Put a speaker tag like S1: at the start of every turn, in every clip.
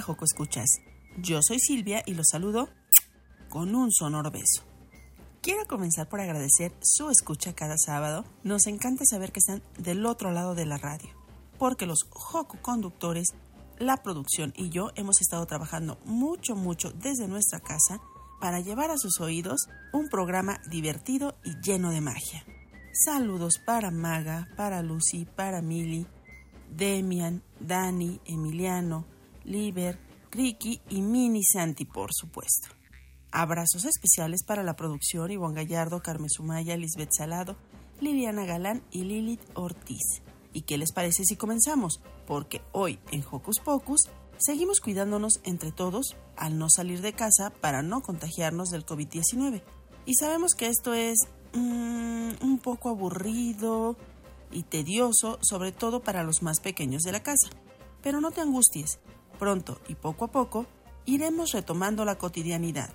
S1: Joco Escuchas. Yo soy Silvia y los saludo con un sonoro beso. Quiero comenzar por agradecer su escucha cada sábado. Nos encanta saber que están del otro lado de la radio, porque los Joco conductores, la producción y yo hemos estado trabajando mucho, mucho desde nuestra casa para llevar a sus oídos un programa divertido y lleno de magia. Saludos para Maga, para Lucy, para Mili, Demian, Dani, Emiliano, Liber, Ricky y Mini Santi, por supuesto. Abrazos especiales para la producción Ivonne Gallardo, Carmen Sumaya, Lisbeth Salado, Liliana Galán y Lilith Ortiz. ¿Y qué les parece si comenzamos? Porque hoy en Hocus Pocus seguimos cuidándonos entre todos al no salir de casa para no contagiarnos del COVID-19. Y sabemos que esto es mmm, un poco aburrido y tedioso, sobre todo para los más pequeños de la casa. Pero no te angusties, pronto y poco a poco iremos retomando la cotidianidad.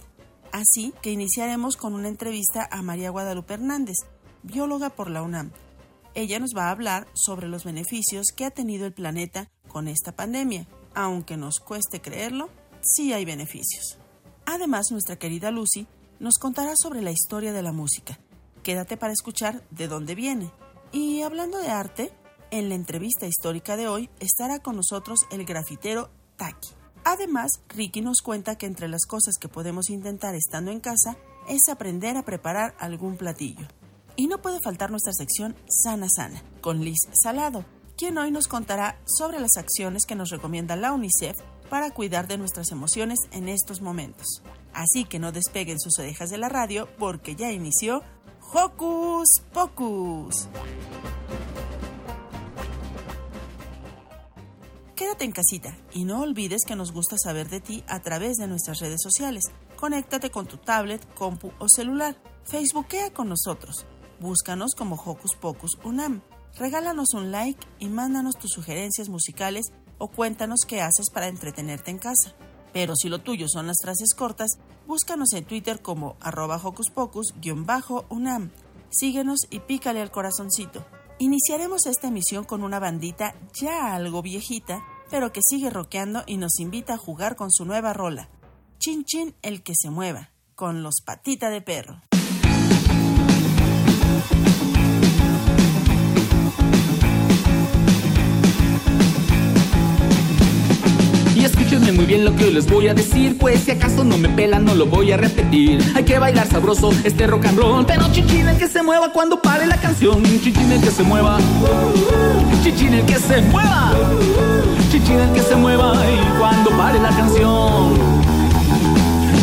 S1: Así que iniciaremos con una entrevista a María Guadalupe Hernández, bióloga por la UNAM. Ella nos va a hablar sobre los beneficios que ha tenido el planeta con esta pandemia. Aunque nos cueste creerlo, sí hay beneficios. Además, nuestra querida Lucy nos contará sobre la historia de la música. Quédate para escuchar de dónde viene. Y hablando de arte, en la entrevista histórica de hoy estará con nosotros el grafitero Taki. Además, Ricky nos cuenta que entre las cosas que podemos intentar estando en casa es aprender a preparar algún platillo. Y no puede faltar nuestra sección Sana Sana, con Liz Salado, quien hoy nos contará sobre las acciones que nos recomienda la UNICEF para cuidar de nuestras emociones en estos momentos. Así que no despeguen sus orejas de la radio porque ya inició Hocus Pocus. Quédate en casita y no olvides que nos gusta saber de ti a través de nuestras redes sociales. Conéctate con tu tablet, compu o celular. Facebookea con nosotros. Búscanos como Hocus Pocus Unam. Regálanos un like y mándanos tus sugerencias musicales o cuéntanos qué haces para entretenerte en casa. Pero si lo tuyo son las frases cortas, búscanos en Twitter como arroba Hocus Pocus-Unam. Síguenos y pícale al corazoncito. Iniciaremos esta emisión con una bandita ya algo viejita, pero que sigue rockeando y nos invita a jugar con su nueva rola, Chin Chin el que se mueva, con los patita de perro.
S2: Muy bien lo que les voy a decir. Pues si acaso no me pelan no lo voy a repetir. Hay que bailar sabroso este rock and roll. Pero chichín el que se mueva cuando pare la canción. Chichín el que se mueva. Chichín el que se mueva. Chichín el que se mueva y cuando pare la canción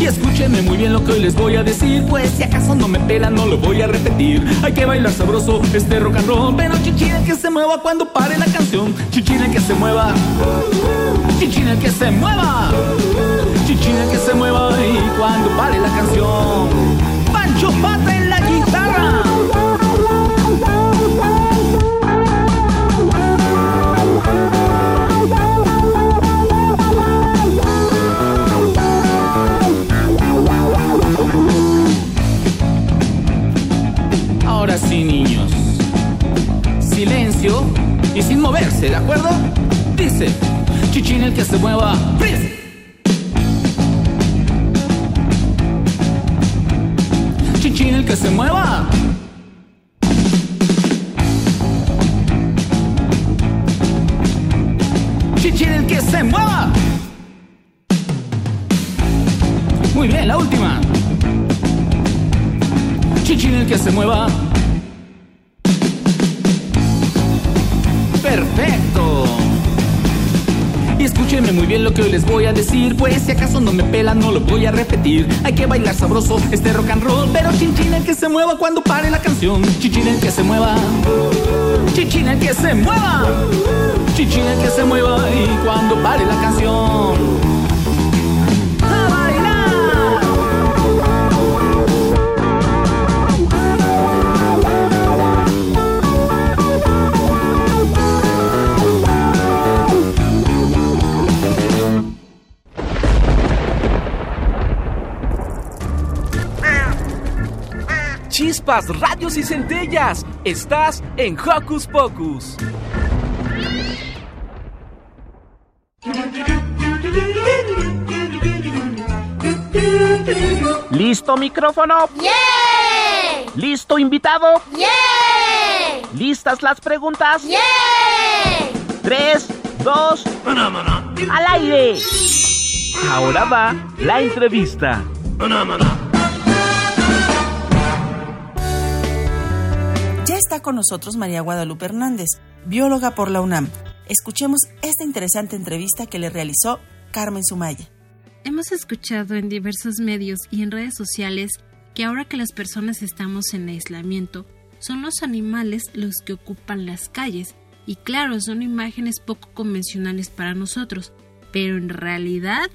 S2: y escúchenme muy bien lo que hoy les voy a decir. Pues si acaso no me pelan no lo voy a repetir. Hay que bailar sabroso este rock and roll. Pero chichín el que se mueva cuando pare la canción. Chichín el que se mueva. Chichín el que se mueva. Chichín el que se mueva y cuando pare la canción. Pancho Pata y sin moverse, ¿de acuerdo? Dice, chichín el que se mueva, ¡prisa! Chichín el que se mueva. Chichín el que se mueva. Muy bien, la última. Chichín el que se mueva. Lo que hoy les voy a decir, pues si acaso no me pelan no lo voy a repetir. Hay que bailar sabroso este rock and roll, pero chinchín el que se mueva cuando pare la canción. Chinchín el que se mueva. Chinchín el que se mueva. Chinchín el que se mueva y cuando pare la canción.
S3: Chispas, radios y centellas. Estás en Hocus Pocus.
S4: ¿Listo micrófono?
S5: ¡Yeah!
S4: ¿Listo invitado?
S5: ¡Yeah!
S4: ¿Listas las preguntas?
S5: ¡Yeah!
S4: Tres, dos, al aire. Ahora va la entrevista.
S1: Está con nosotros María Guadalupe Hernández, bióloga por la UNAM. Escuchemos esta interesante entrevista que le realizó Carmen Sumaya.
S6: Hemos escuchado en diversos medios y en redes sociales que ahora que las personas estamos en aislamiento, son los animales los que ocupan las calles. Y claro, son imágenes poco convencionales para nosotros, pero en realidad,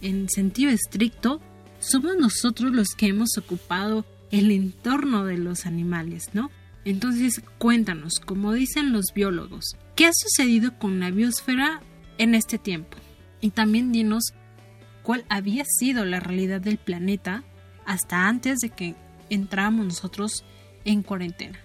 S6: en sentido estricto, somos nosotros los que hemos ocupado el entorno de los animales, ¿no? Entonces, cuéntanos, como dicen los biólogos, ¿qué ha sucedido con la biosfera en este tiempo? Y también dinos cuál había sido la realidad del planeta hasta antes de que entráramos nosotros en cuarentena.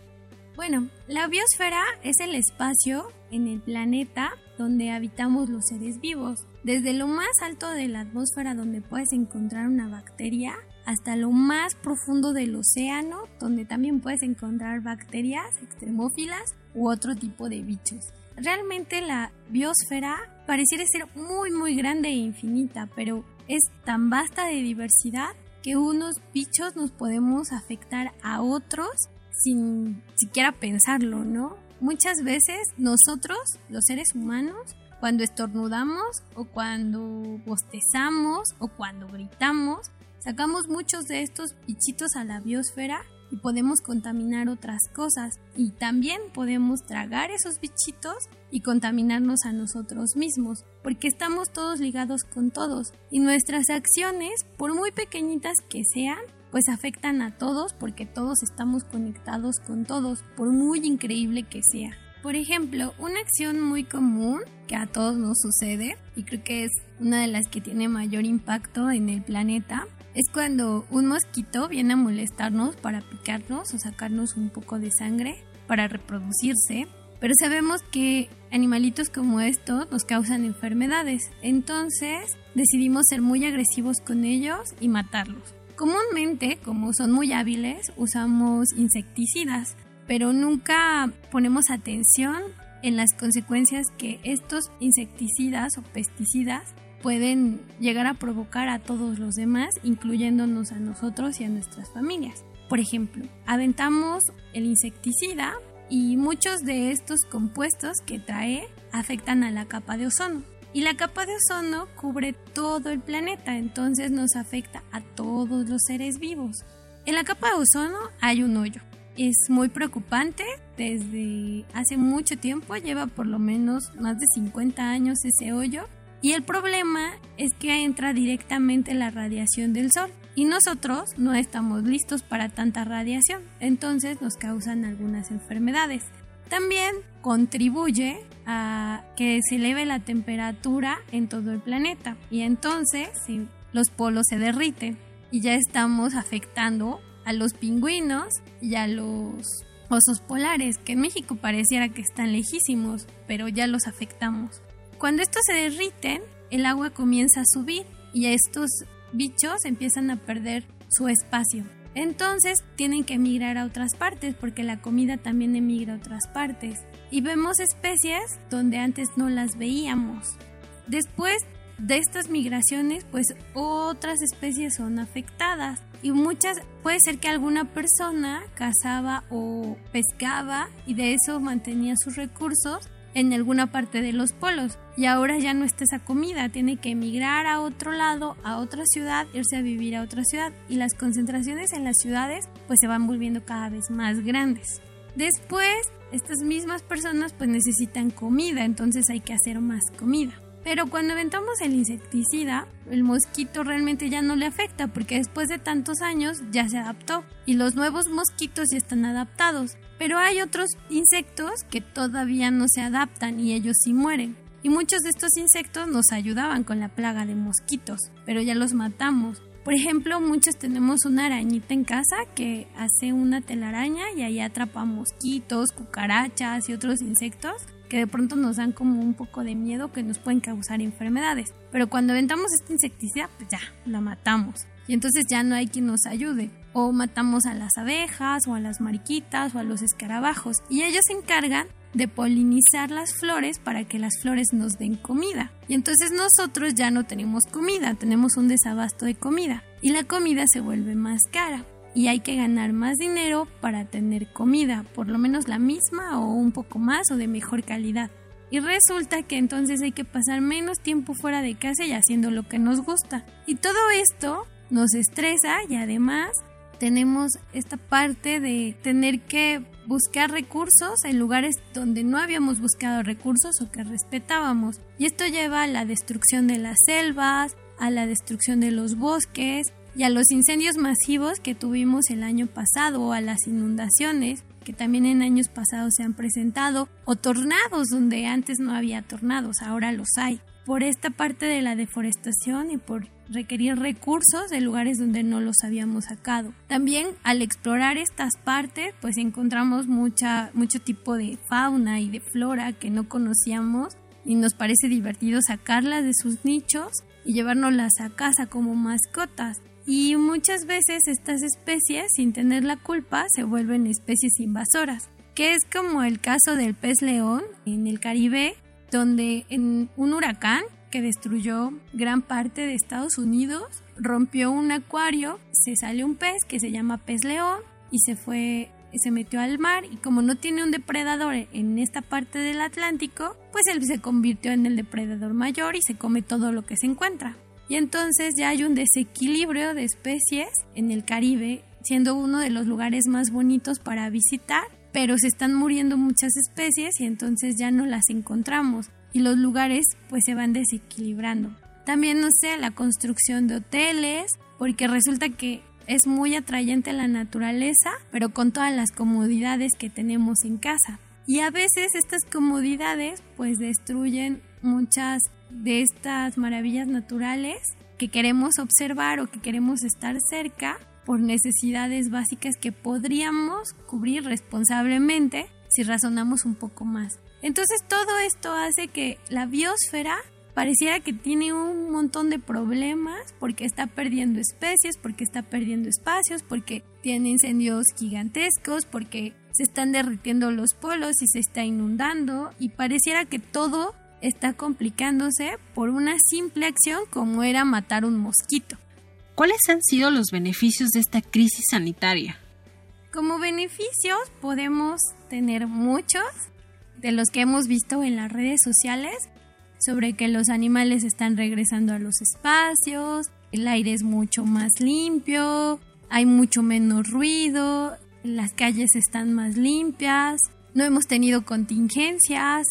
S7: Bueno, la biosfera es el espacio en el planeta donde habitamos los seres vivos. Desde lo más alto de la atmósfera donde puedes encontrar una bacteria hasta lo más profundo del océano donde también puedes encontrar bacterias extremófilas u otro tipo de bichos. Realmente la biosfera pareciera ser muy muy grande e infinita, pero es tan vasta de diversidad que unos bichos nos podemos afectar a otros sin siquiera pensarlo, ¿no? Muchas veces nosotros, los seres humanos, cuando estornudamos o cuando bostezamos o cuando gritamos, sacamos muchos de estos bichitos a la biosfera y podemos contaminar otras cosas. Y también podemos tragar esos bichitos y contaminarnos a nosotros mismos porque estamos todos ligados con todos. Y nuestras acciones por muy pequeñitas que sean pues afectan a todos porque todos estamos conectados con todos por muy increíble que sea. Por ejemplo, una acción muy común que a todos nos sucede y creo que es una de las que tiene mayor impacto en el planeta es cuando un mosquito viene a molestarnos para picarnos o sacarnos un poco de sangre para reproducirse. Pero sabemos que animalitos como estos nos causan enfermedades, entonces decidimos ser muy agresivos con ellos y matarlos. Comúnmente, como son muy hábiles, usamos insecticidas, pero nunca ponemos atención en las consecuencias que estos insecticidas o pesticidas pueden llegar a provocar a todos los demás, incluyéndonos a nosotros y a nuestras familias. Por ejemplo, aventamos el insecticida y muchos de estos compuestos que trae afectan a la capa de ozono. Y la capa de ozono cubre todo el planeta, entonces nos afecta a todos los seres vivos. En la capa de ozono hay un hoyo. Es muy preocupante, desde hace mucho tiempo, lleva por lo menos más de 50 años ese hoyo y el problema es que entra directamente la radiación del sol y nosotros no estamos listos para tanta radiación, entonces nos causan algunas enfermedades. También contribuye a que se eleve la temperatura en todo el planeta y entonces los polos se derriten y ya estamos afectando a los pingüinos y a los osos polares, que en México pareciera que están lejísimos, pero ya los afectamos. Cuando estos se derriten, el agua comienza a subir y estos bichos empiezan a perder su espacio. Entonces tienen que emigrar a otras partes porque la comida también emigra a otras partes. Y vemos especies donde antes no las veíamos. Después de estas migraciones, pues otras especies son afectadas y muchas, puede ser que alguna persona cazaba o pescaba y de eso mantenía sus recursos en alguna parte de los polos y ahora ya no está esa comida, tiene que emigrar a otro lado, a otra ciudad, irse a vivir a otra ciudad y las concentraciones en las ciudades pues se van volviendo cada vez más grandes. Después, estas mismas personas pues necesitan comida, entonces hay que hacer más comida. Pero cuando aventamos el insecticida, el mosquito realmente ya no le afecta porque después de tantos años ya se adaptó y los nuevos mosquitos ya están adaptados. Pero hay otros insectos que todavía no se adaptan y ellos sí mueren. Y muchos de estos insectos nos ayudaban con la plaga de mosquitos, pero ya los matamos. Por ejemplo, muchos tenemos una arañita en casa que hace una telaraña y ahí atrapa mosquitos, cucarachas y otros insectos que de pronto nos dan como un poco de miedo que nos pueden causar enfermedades. Pero cuando aventamos esta insecticida, pues ya, la matamos. Y entonces ya no hay quien nos ayude. O matamos a las abejas, o a las mariquitas, o a los escarabajos. Y ellos se encargan de polinizar las flores para que las flores nos den comida. Y entonces nosotros ya no tenemos comida, tenemos un desabasto de comida. Y la comida se vuelve más cara y hay que ganar más dinero para tener comida, por lo menos la misma o un poco más o de mejor calidad. Y resulta que entonces hay que pasar menos tiempo fuera de casa y haciendo lo que nos gusta. Y todo esto nos estresa y además tenemos esta parte de tener que buscar recursos en lugares donde no habíamos buscado recursos o que respetábamos. Y esto lleva a la destrucción de las selvas, a la destrucción de los bosques, y a los incendios masivos que tuvimos el año pasado o a las inundaciones que también en años pasados se han presentado o tornados donde antes no había tornados, ahora los hay. Por esta parte de la deforestación y por requerir recursos de lugares donde no los habíamos sacado. También al explorar estas partes, pues encontramos mucha, mucho tipo de fauna y de flora que no conocíamos y nos parece divertido sacarlas de sus nichos y llevárnoslas a casa como mascotas. Y muchas veces estas especies, sin tener la culpa, se vuelven especies invasoras, que es como el caso del pez león en el Caribe, donde en un huracán que destruyó gran parte de Estados Unidos, rompió un acuario, se salió un pez que se llama pez león y se fue se metió al mar y como no tiene un depredador en esta parte del Atlántico, pues él se convirtió en el depredador mayor y se come todo lo que se encuentra. Y entonces ya hay un desequilibrio de especies en el Caribe, siendo uno de los lugares más bonitos para visitar, pero se están muriendo muchas especies y entonces ya no las encontramos y los lugares pues se van desequilibrando. También no sé, la construcción de hoteles, porque resulta que es muy atrayente la naturaleza, pero con todas las comodidades que tenemos en casa. Y a veces estas comodidades pues destruyen muchas de estas maravillas naturales que queremos observar o que queremos estar cerca por necesidades básicas que podríamos cubrir responsablemente si razonamos un poco más. Entonces todo esto hace que la biosfera pareciera que tiene un montón de problemas porque está perdiendo especies, porque está perdiendo espacios, porque tiene incendios gigantescos, porque se están derritiendo los polos y se está inundando y pareciera que todo está complicándose por una simple acción como era matar un mosquito.
S6: ¿Cuáles han sido los beneficios de esta crisis sanitaria?
S7: Como beneficios podemos tener muchos de los que hemos visto en las redes sociales sobre que los animales están regresando a los espacios, el aire es mucho más limpio, hay mucho menos ruido, las calles están más limpias, no hemos tenido contingencias,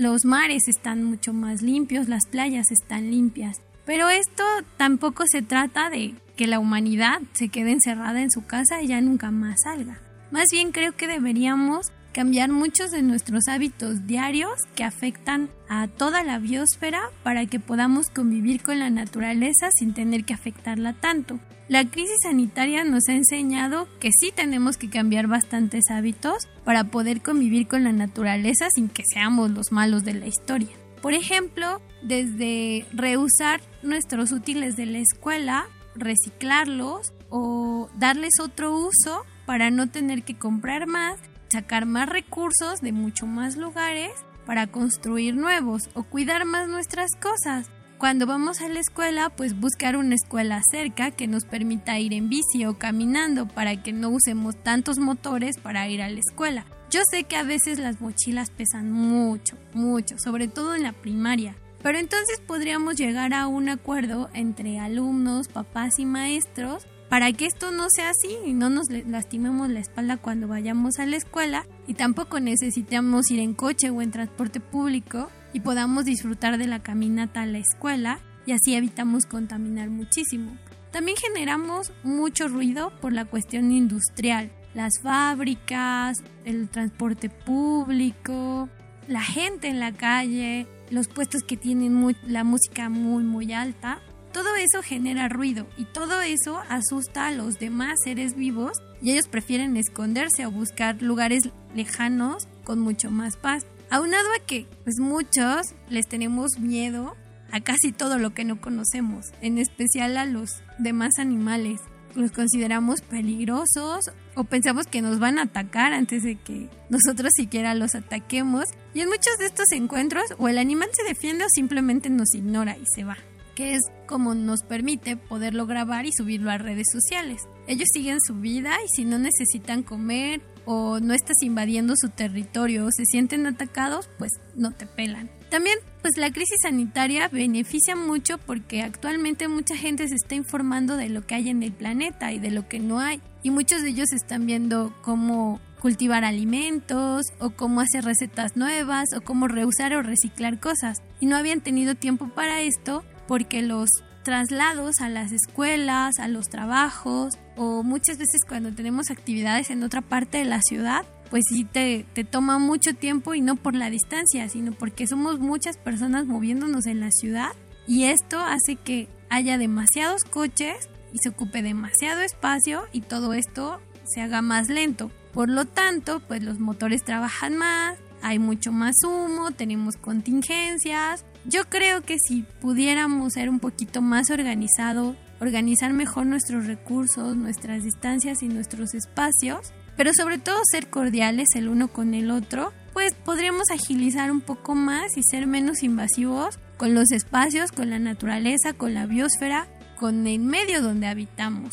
S7: los mares están mucho más limpios, las playas están limpias. Pero esto tampoco se trata de que la humanidad se quede encerrada en su casa y ya nunca más salga. Más bien creo que deberíamos cambiar muchos de nuestros hábitos diarios que afectan a toda la biosfera para que podamos convivir con la naturaleza sin tener que afectarla tanto. La crisis sanitaria nos ha enseñado que sí tenemos que cambiar bastantes hábitos para poder convivir con la naturaleza sin que seamos los malos de la historia. Por ejemplo, desde reusar nuestros útiles de la escuela, reciclarlos o darles otro uso para no tener que comprar más sacar más recursos de mucho más lugares para construir nuevos o cuidar más nuestras cosas. cuando vamos a la escuela, pues buscar una escuela cerca que nos permita ir en bici o caminando para que no usemos tantos motores para ir a la escuela. Yo sé que a veces las mochilas pesan mucho, mucho, sobre todo en la primaria. Pero entonces podríamos llegar a un acuerdo entre alumnos, papás y maestros para que esto no sea así y no nos lastimemos la espalda cuando vayamos a la escuela y tampoco necesitamos ir en coche o en transporte público y podamos disfrutar de la caminata a la escuela y así evitamos contaminar muchísimo. También generamos mucho ruido por la cuestión industrial, las fábricas, el transporte público, la gente en la calle, los puestos que tienen la música muy muy alta. Todo eso genera ruido y todo eso asusta a los demás seres vivos y ellos prefieren esconderse o buscar lugares lejanos con mucho más paz. Aunado a que pues muchos les tenemos miedo a casi todo lo que no conocemos, en especial a los demás animales. Los consideramos peligrosos o pensamos que nos van a atacar antes de que nosotros siquiera los ataquemos. Y en muchos de estos encuentros o el animal se defiende o simplemente nos ignora y se va que es como nos permite poderlo grabar y subirlo a redes sociales. Ellos siguen su vida y si no necesitan comer o no estás invadiendo su territorio o se sienten atacados, pues no te pelan. También, pues la crisis sanitaria beneficia mucho porque actualmente mucha gente se está informando de lo que hay en el planeta y de lo que no hay. Y muchos de ellos están viendo cómo cultivar alimentos o cómo hacer recetas nuevas o cómo reusar o reciclar cosas. Y no habían tenido tiempo para esto porque los traslados a las escuelas, a los trabajos o muchas veces cuando tenemos actividades en otra parte de la ciudad, pues sí te, te, toma mucho tiempo y no por la distancia, sino porque somos muchas personas moviéndonos en la ciudad y esto hace que haya demasiados coches y se ocupe demasiado espacio y todo esto se haga más lento. Por lo tanto, pues los motores trabajan más, hay mucho más humo, tenemos contingencias, yo creo que si pudiéramos ser un poquito más organizados, organizar mejor nuestros recursos, nuestras distancias y nuestros espacios, pero sobre todo ser cordiales el uno con el otro, pues podríamos agilizar un poco más y ser menos invasivos con los espacios, con la naturaleza, con la biosfera, con el medio donde habitamos.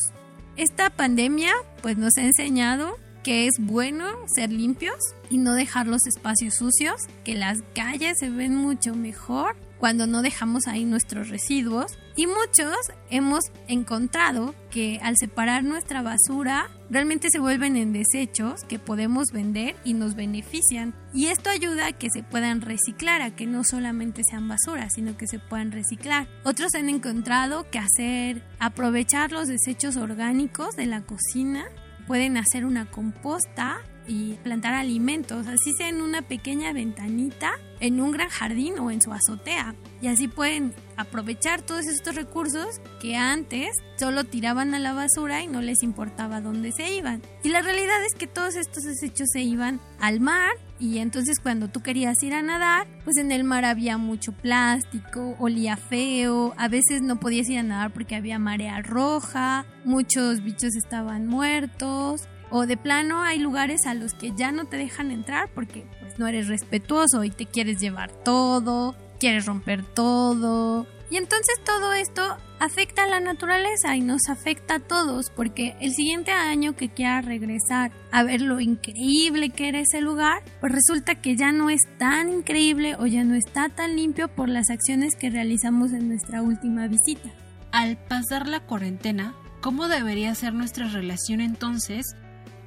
S7: Esta pandemia pues nos ha enseñado que es bueno ser limpios y no dejar los espacios sucios, que las calles se ven mucho mejor cuando no dejamos ahí nuestros residuos y muchos hemos encontrado que al separar nuestra basura realmente se vuelven en desechos que podemos vender y nos benefician y esto ayuda a que se puedan reciclar, a que no solamente sean basura, sino que se puedan reciclar. Otros han encontrado que hacer aprovechar los desechos orgánicos de la cocina pueden hacer una composta y plantar alimentos, así sea en una pequeña ventanita, en un gran jardín o en su azotea. Y así pueden aprovechar todos estos recursos que antes solo tiraban a la basura y no les importaba dónde se iban. Y la realidad es que todos estos desechos se iban al mar y entonces cuando tú querías ir a nadar, pues en el mar había mucho plástico, olía feo, a veces no podías ir a nadar porque había marea roja, muchos bichos estaban muertos o de plano hay lugares a los que ya no te dejan entrar porque pues no eres respetuoso y te quieres llevar todo, quieres romper todo. Y entonces todo esto afecta a la naturaleza y nos afecta a todos porque el siguiente año que quiera regresar a ver lo increíble que era ese lugar, pues resulta que ya no es tan increíble o ya no está tan limpio por las acciones que realizamos en nuestra última visita.
S6: Al pasar la cuarentena, ¿cómo debería ser nuestra relación entonces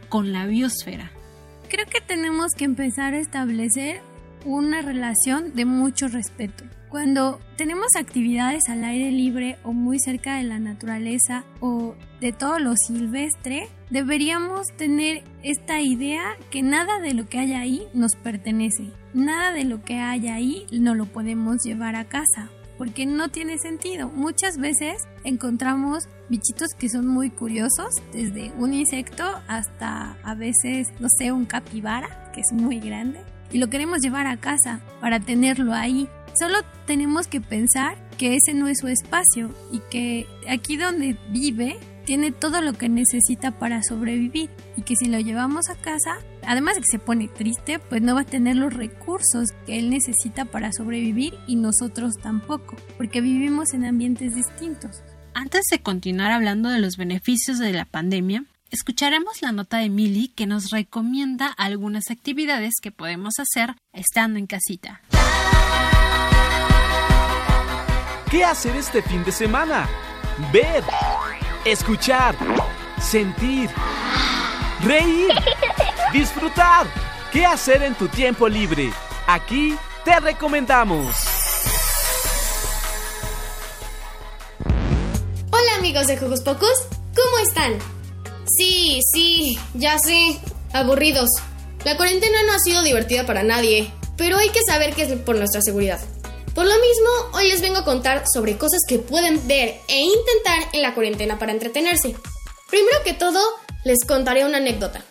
S6: con la biosfera?
S7: Creo que tenemos que empezar a establecer una relación de mucho respeto. Cuando tenemos actividades al aire libre o muy cerca de la naturaleza o de todo lo silvestre, deberíamos tener esta idea que nada de lo que hay ahí nos pertenece. Nada de lo que hay ahí no lo podemos llevar a casa porque no tiene sentido. Muchas veces encontramos bichitos que son muy curiosos, desde un insecto hasta a veces, no sé, un capibara, que es muy grande, y lo queremos llevar a casa para tenerlo ahí. Solo tenemos que pensar que ese no es su espacio y que aquí donde vive tiene todo lo que necesita para sobrevivir y que si lo llevamos a casa, además de que se pone triste, pues no va a tener los recursos que él necesita para sobrevivir y nosotros tampoco, porque vivimos en ambientes distintos.
S6: Antes de continuar hablando de los beneficios de la pandemia, escucharemos la nota de Milly que nos recomienda algunas actividades que podemos hacer estando en casita.
S3: ¿Qué hacer este fin de semana? Ver, escuchar, sentir, reír, disfrutar. ¿Qué hacer en tu tiempo libre? Aquí te recomendamos.
S8: Hola amigos de Juegos Pocos, ¿cómo están? Sí, sí, ya sé, aburridos. La cuarentena no ha sido divertida para nadie, pero hay que saber que es por nuestra seguridad. Por lo mismo, hoy les vengo a contar sobre cosas que pueden ver e intentar en la cuarentena para entretenerse. Primero que todo, les contaré una anécdota.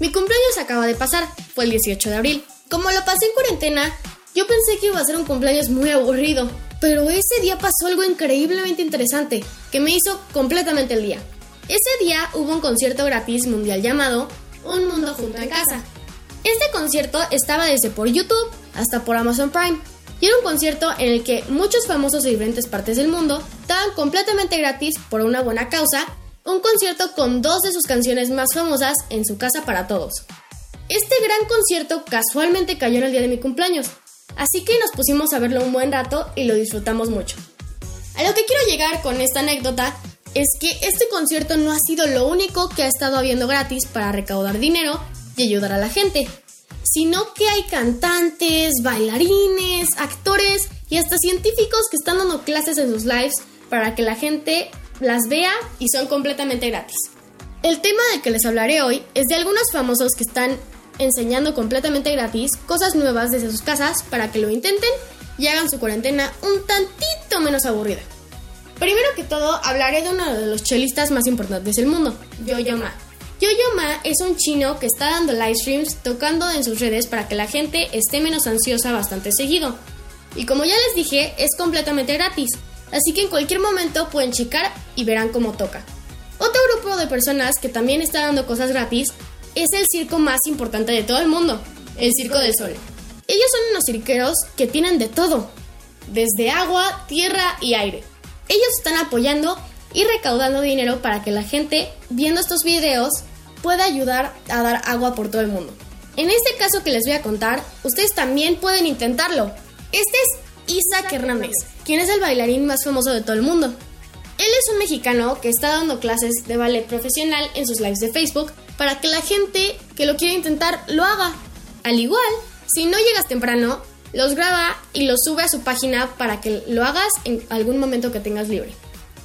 S8: Mi cumpleaños acaba de pasar, fue el 18 de abril. Como lo pasé en cuarentena, yo pensé que iba a ser un cumpleaños muy aburrido, pero ese día pasó algo increíblemente interesante, que me hizo completamente el día. Ese día hubo un concierto gratis mundial llamado Un Mundo Junto en Casa. Este concierto estaba desde por YouTube hasta por Amazon Prime y era un concierto en el que muchos famosos de diferentes partes del mundo daban completamente gratis por una buena causa un concierto con dos de sus canciones más famosas en su casa para todos. Este gran concierto casualmente cayó en el día de mi cumpleaños, así que nos pusimos a verlo un buen rato y lo disfrutamos mucho. A lo que quiero llegar con esta anécdota es que este concierto no ha sido lo único que ha estado habiendo gratis para recaudar dinero y ayudar a la gente sino que hay cantantes, bailarines, actores y hasta científicos que están dando clases en sus lives para que la gente las vea y son completamente gratis. El tema del que les hablaré hoy es de algunos famosos que están enseñando completamente gratis cosas nuevas desde sus casas para que lo intenten y hagan su cuarentena un tantito menos aburrida. Primero que todo, hablaré de uno de los chelistas más importantes del mundo, Yo-Yo Ma. Yo-Yo Ma es un chino que está dando live streams tocando en sus redes para que la gente esté menos ansiosa bastante seguido. Y como ya les dije, es completamente gratis, así que en cualquier momento pueden checar y verán cómo toca. Otro grupo de personas que también está dando cosas gratis es el circo más importante de todo el mundo, el Circo del Sol. Ellos son unos cirqueros que tienen de todo, desde agua, tierra y aire. Ellos están apoyando y recaudando dinero para que la gente viendo estos videos pueda ayudar a dar agua por todo el mundo. En este caso que les voy a contar, ustedes también pueden intentarlo. Este es Isaac Hernández, quien es el bailarín más famoso de todo el mundo. Él es un mexicano que está dando clases de ballet profesional en sus lives de Facebook para que la gente que lo quiera intentar lo haga. Al igual, si no llegas temprano, los graba y los sube a su página para que lo hagas en algún momento que tengas libre.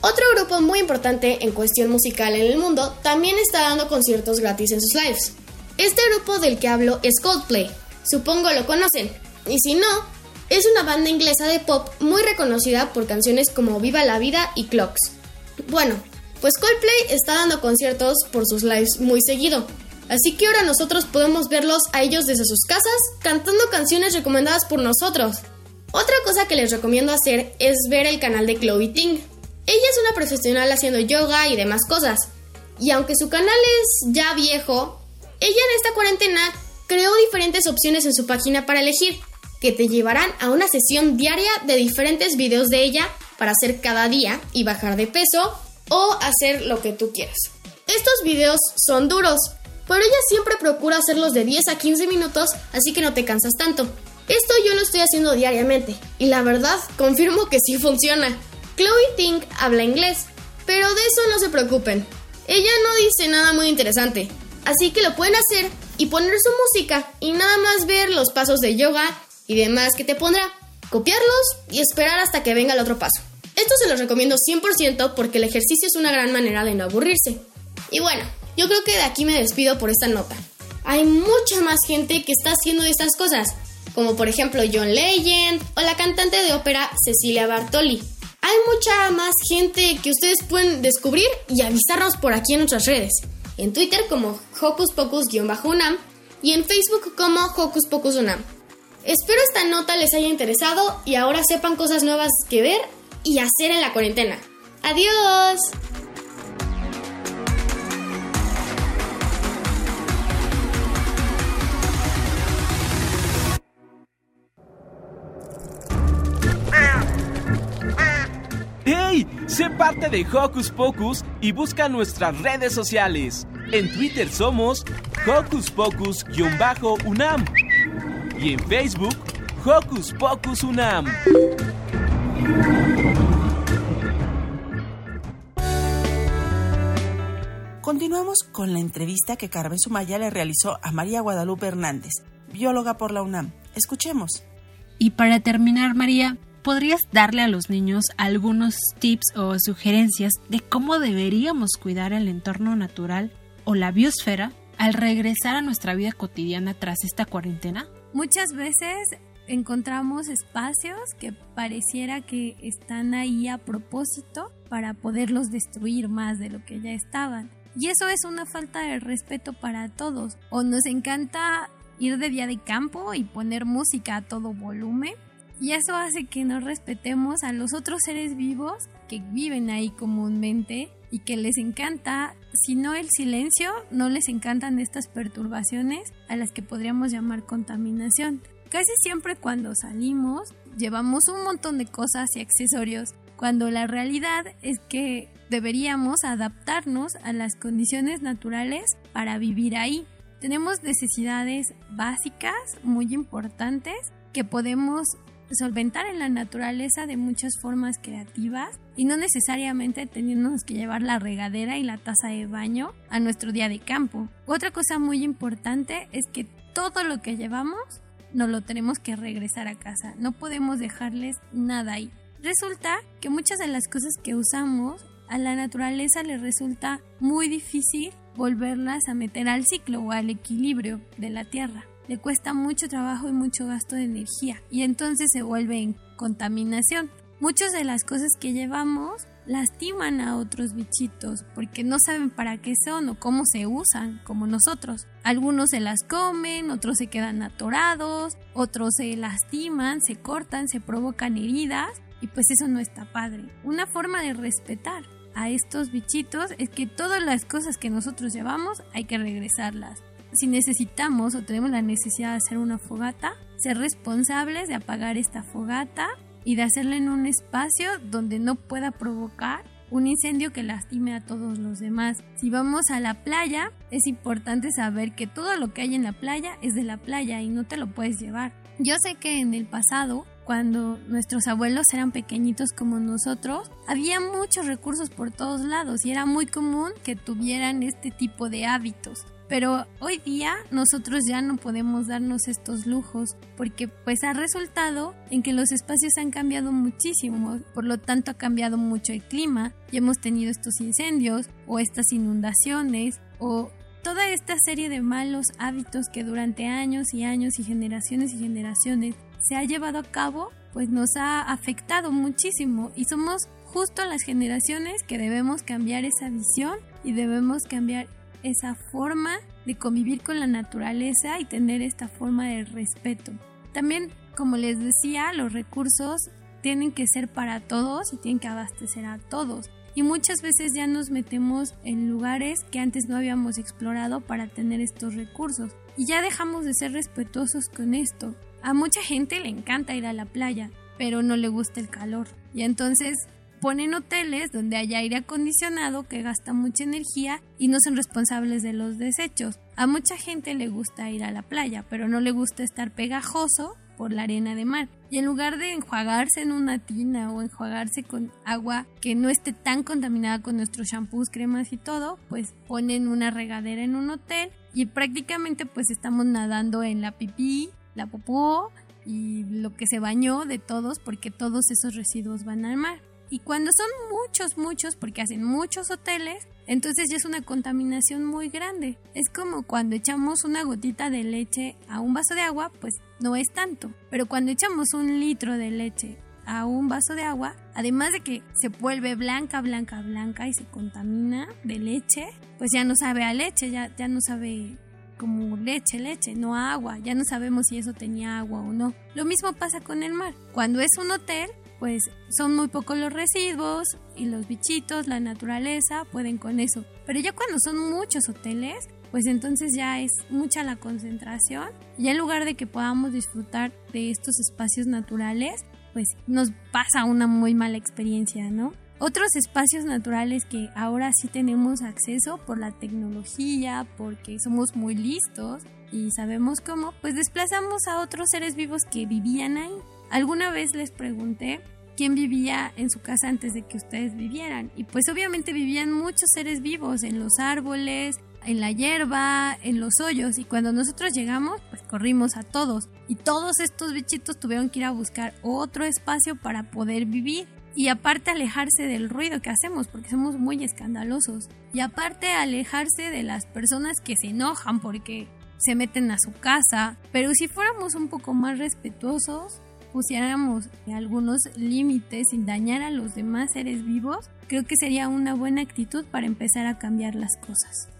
S8: Otro grupo muy importante en cuestión musical en el mundo también está dando conciertos gratis en sus lives. Este grupo del que hablo es Coldplay, supongo lo conocen, y si no, es una banda inglesa de pop muy reconocida por canciones como Viva la Vida y Clocks. Bueno, pues Coldplay está dando conciertos por sus lives muy seguido, así que ahora nosotros podemos verlos a ellos desde sus casas cantando canciones recomendadas por nosotros. Otra cosa que les recomiendo hacer es ver el canal de Chloe Ting, ella es una profesional haciendo yoga y demás cosas. Y aunque su canal es ya viejo, ella en esta cuarentena creó diferentes opciones en su página para elegir, que te llevarán a una sesión diaria de diferentes videos de ella para hacer cada día y bajar de peso o hacer lo que tú quieras. Estos videos son duros, pero ella siempre procura hacerlos de 10 a 15 minutos, así que no te cansas tanto. Esto yo lo estoy haciendo diariamente y la verdad confirmo que sí funciona. Chloe Ting habla inglés, pero de eso no se preocupen. Ella no dice nada muy interesante, así que lo pueden hacer y poner su música y nada más ver los pasos de yoga y demás que te pondrá, copiarlos y esperar hasta que venga el otro paso. Esto se los recomiendo 100% porque el ejercicio es una gran manera de no aburrirse. Y bueno, yo creo que de aquí me despido por esta nota. Hay mucha más gente que está haciendo estas cosas, como por ejemplo John Legend o la cantante de ópera Cecilia Bartoli hay mucha más gente que ustedes pueden descubrir y avisarnos por aquí en nuestras redes. En Twitter como Hocus Pocus-UNAM y en Facebook como Hocus UNAM. Espero esta nota les haya interesado y ahora sepan cosas nuevas que ver y hacer en la cuarentena. ¡Adiós!
S3: Sé parte de Hocus Pocus y busca nuestras redes sociales. En Twitter somos Hocus Pocus-UNAM y en Facebook Hocus Pocus UNAM.
S1: Continuamos con la entrevista que Carmen Sumaya le realizó a María Guadalupe Hernández, bióloga por la UNAM. Escuchemos.
S6: Y para terminar, María, ¿podrías darle a los niños algunos tips o sugerencias de cómo deberíamos cuidar el entorno natural o la biosfera al regresar a nuestra vida cotidiana tras esta cuarentena?
S7: Muchas veces encontramos espacios que pareciera que están ahí a propósito para poderlos destruir más de lo que ya estaban. Y eso es una falta de respeto para todos. O nos encanta ir de día de campo y poner música a todo volumen. Y eso hace que no respetemos a los otros seres vivos que viven ahí comúnmente y que les encanta, si no el silencio, no les encantan estas perturbaciones a las que podríamos llamar contaminación. Casi siempre cuando salimos llevamos un montón de cosas y accesorios, cuando la realidad es que deberíamos adaptarnos a las condiciones naturales para vivir ahí. Tenemos necesidades básicas muy importantes que podemos solventar en la naturaleza de muchas formas creativas y no necesariamente teniéndonos que llevar la regadera y la taza de baño a nuestro día de campo. Otra cosa muy importante es que todo lo que llevamos no lo tenemos que regresar a casa, no podemos dejarles nada ahí. Resulta que muchas de las cosas que usamos a la naturaleza le resulta muy difícil volverlas a meter al ciclo o al equilibrio de la tierra. Le cuesta mucho trabajo y mucho gasto de energía y entonces se vuelve en contaminación. Muchas de las cosas que llevamos lastiman a otros bichitos porque no saben para qué son o cómo se usan, como nosotros. Algunos se las comen, otros se quedan atorados, otros se lastiman, se cortan, se provocan heridas y pues eso no está padre. Una forma de respetar a estos bichitos es que todas las cosas que nosotros llevamos hay que regresarlas. Si necesitamos o tenemos la necesidad de hacer una fogata, ser responsables de apagar esta fogata y de hacerla en un espacio donde no pueda provocar un incendio que lastime a todos los demás. Si vamos a la playa, es importante saber que todo lo que hay en la playa es de la playa y no te lo puedes llevar. Yo sé que en el pasado, cuando nuestros abuelos eran pequeñitos como nosotros, había muchos recursos por todos lados y era muy común que tuvieran este tipo de hábitos. Pero hoy día nosotros ya no podemos darnos estos lujos porque pues ha resultado en que los espacios han cambiado muchísimo, por lo tanto ha cambiado mucho el clima y hemos tenido estos incendios o estas inundaciones o toda esta serie de malos hábitos que durante años y años y generaciones y generaciones se ha llevado a cabo pues nos ha afectado muchísimo. Y somos justo las generaciones que debemos cambiar esa visión y debemos cambiar esa forma de convivir con la naturaleza y tener esta forma de respeto. También, como les decía, los recursos tienen que ser para todos y tienen que abastecer a todos. Y muchas veces ya nos metemos en lugares que antes no habíamos explorado para tener estos recursos. Y ya dejamos de ser respetuosos con esto. A mucha gente le encanta ir a la playa, pero no le gusta el calor. Y entonces ponen hoteles donde hay aire acondicionado que gasta mucha energía y no son responsables de los desechos. A mucha gente le gusta ir a la playa, pero no le gusta estar pegajoso por la arena de mar. Y en lugar de enjuagarse en una tina o enjuagarse con agua que no esté tan contaminada con nuestros shampoos, cremas y todo, pues ponen una regadera en un hotel y prácticamente pues estamos nadando en la pipí, la popó y lo que se bañó de todos porque todos esos residuos van al mar. Y cuando son muchos, muchos, porque hacen muchos hoteles, entonces ya es una contaminación muy grande. Es como cuando echamos una gotita de leche a un vaso de agua, pues no es tanto. Pero cuando echamos un litro de leche a un vaso de agua, además de que se vuelve blanca, blanca, blanca y se contamina de leche, pues ya no sabe a leche, ya, ya no sabe como leche, leche, no agua. Ya no sabemos si eso tenía agua o no. Lo mismo pasa con el mar. Cuando es un hotel, pues son muy pocos los residuos y los bichitos, la naturaleza pueden con eso. Pero ya cuando son muchos hoteles, pues entonces ya es mucha la concentración. Y en lugar de que podamos disfrutar de estos espacios naturales, pues nos pasa una muy mala experiencia, ¿no? otros espacios naturales que ahora sí tenemos acceso por la tecnología, porque somos muy listos y sabemos cómo, pues desplazamos a otros seres vivos que vivían ahí. Alguna vez les pregunté quién vivía en su casa antes de que ustedes vivieran. Y pues obviamente vivían muchos seres vivos en los árboles, en la hierba, en los hoyos. Y cuando nosotros llegamos pues corrimos a todos. Y todos estos bichitos tuvieron que ir a buscar otro espacio para poder vivir. Y aparte alejarse del ruido que hacemos porque somos muy escandalosos. Y aparte alejarse de las personas que se enojan porque se meten a su casa. Pero si fuéramos un poco más respetuosos pusiéramos algunos límites sin dañar a los demás seres vivos creo que sería una buena actitud para empezar a cambiar las cosas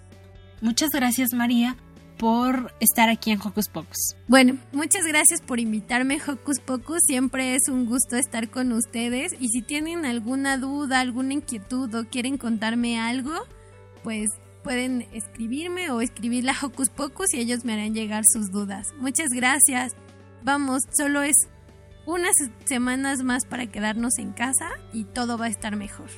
S6: Muchas gracias María por estar aquí en Hocus Pocus.
S7: Bueno, muchas gracias por invitarme Hocus Pocus. Siempre es un gusto estar con ustedes. Y si tienen alguna duda, alguna inquietud o quieren contarme algo, pues pueden escribirme o escribirle a Hocus Pocus y ellos me harán llegar sus dudas. Muchas gracias. Vamos, solo es unas semanas más para quedarnos en casa y todo va a estar mejor.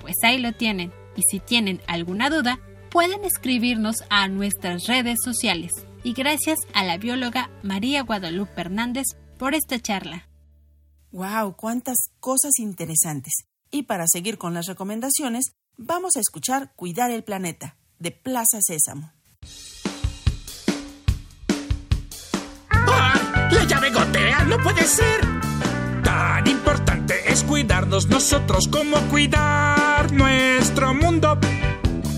S6: Pues ahí lo tienen. Y si tienen alguna duda, pueden escribirnos a nuestras redes sociales. Y gracias a la bióloga María Guadalupe Hernández por esta charla.
S1: ¡Wow! ¡Cuántas cosas interesantes! Y para seguir con las recomendaciones, vamos a escuchar Cuidar el Planeta, de Plaza Sésamo.
S9: ¡La llave gotea! ¡No puede ser! Tan importante es cuidarnos nosotros como cuidar nuestro mundo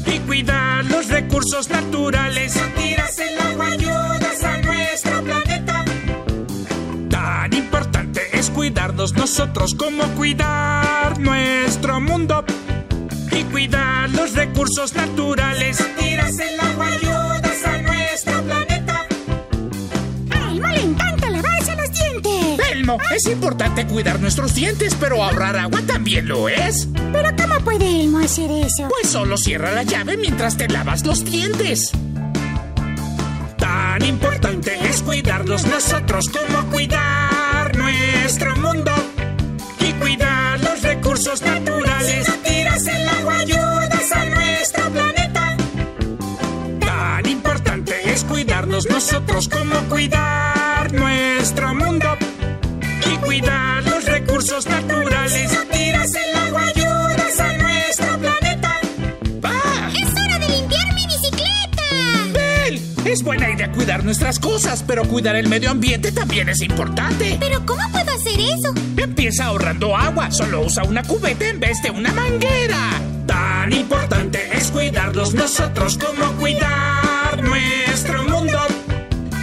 S9: y cuidar los recursos naturales.
S10: Si tiras el agua, ayudas a nuestro planeta.
S9: Tan importante es cuidarnos nosotros como cuidar nuestro mundo y cuidar los recursos naturales.
S10: Si tiras el agua, ayudas
S9: es importante cuidar nuestros dientes, pero ahorrar agua también lo es.
S11: ¿Pero cómo puede Elmo hacer eso?
S9: Pues solo cierra la llave mientras te lavas los dientes. Tan importante es cuidarnos nosotros como cuidar nuestro mundo y cuidar los recursos naturales.
S10: Si no tiras el agua, ayudas a nuestro planeta.
S9: Tan importante es cuidarnos nosotros como cuidar nuestro mundo recursos naturales.
S10: Si no tiras el agua, ayudas a nuestro planeta.
S9: ¡Va!
S11: ¡Es hora de limpiar mi bicicleta!
S9: ¡Bel! Es buena idea cuidar nuestras cosas, pero cuidar el medio ambiente también es importante.
S11: ¿Pero cómo puedo hacer eso?
S9: Empieza ahorrando agua, solo usa una cubeta en vez de una manguera. Tan importante es cuidarnos nosotros como cuidar nuestro mundo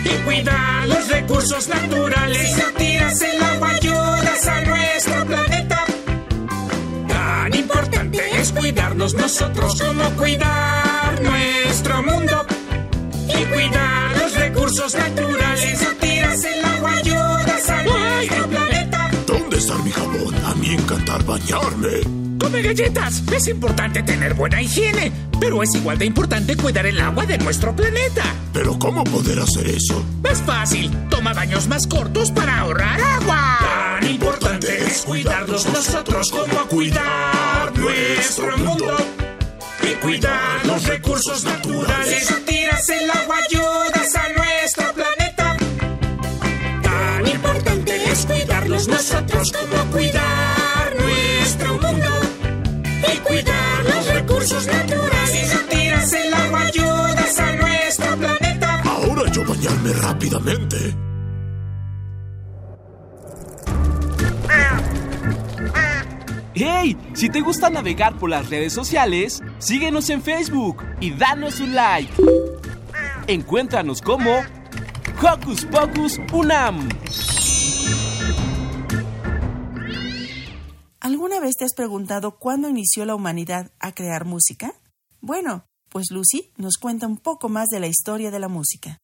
S9: y cuidar los recursos naturales.
S10: Si no tiras el agua,
S9: nosotros como cuidar nuestro mundo y cuidar los recursos naturales.
S10: No tiras el agua, ayudas a nuestro planeta.
S12: ¿Dónde está mi jabón? A mí encantar bañarme.
S9: Come galletas. Es importante tener buena higiene, pero es igual de importante cuidar el agua de nuestro planeta.
S12: ¿Pero cómo poder hacer eso?
S9: Es fácil. Toma baños más cortos para ahorrar agua.
S12: Es cuidarnos nosotros como cuidar nuestro mundo
S9: y cuidar los recursos naturales.
S10: Si no tiras el agua, ayudas a nuestro planeta.
S9: Tan importante es cuidarnos nosotros como cuidar nuestro mundo y cuidar los recursos naturales.
S10: Si no tiras el agua, ayudas a nuestro planeta.
S12: Ahora yo bañarme rápidamente.
S3: ¡Hey! Si te gusta navegar por las redes sociales, síguenos en Facebook y danos un like. Encuéntranos como Hocus Pocus Unam.
S1: ¿Alguna vez te has preguntado cuándo inició la humanidad a crear música? Bueno, pues Lucy nos cuenta un poco más de la historia de la música.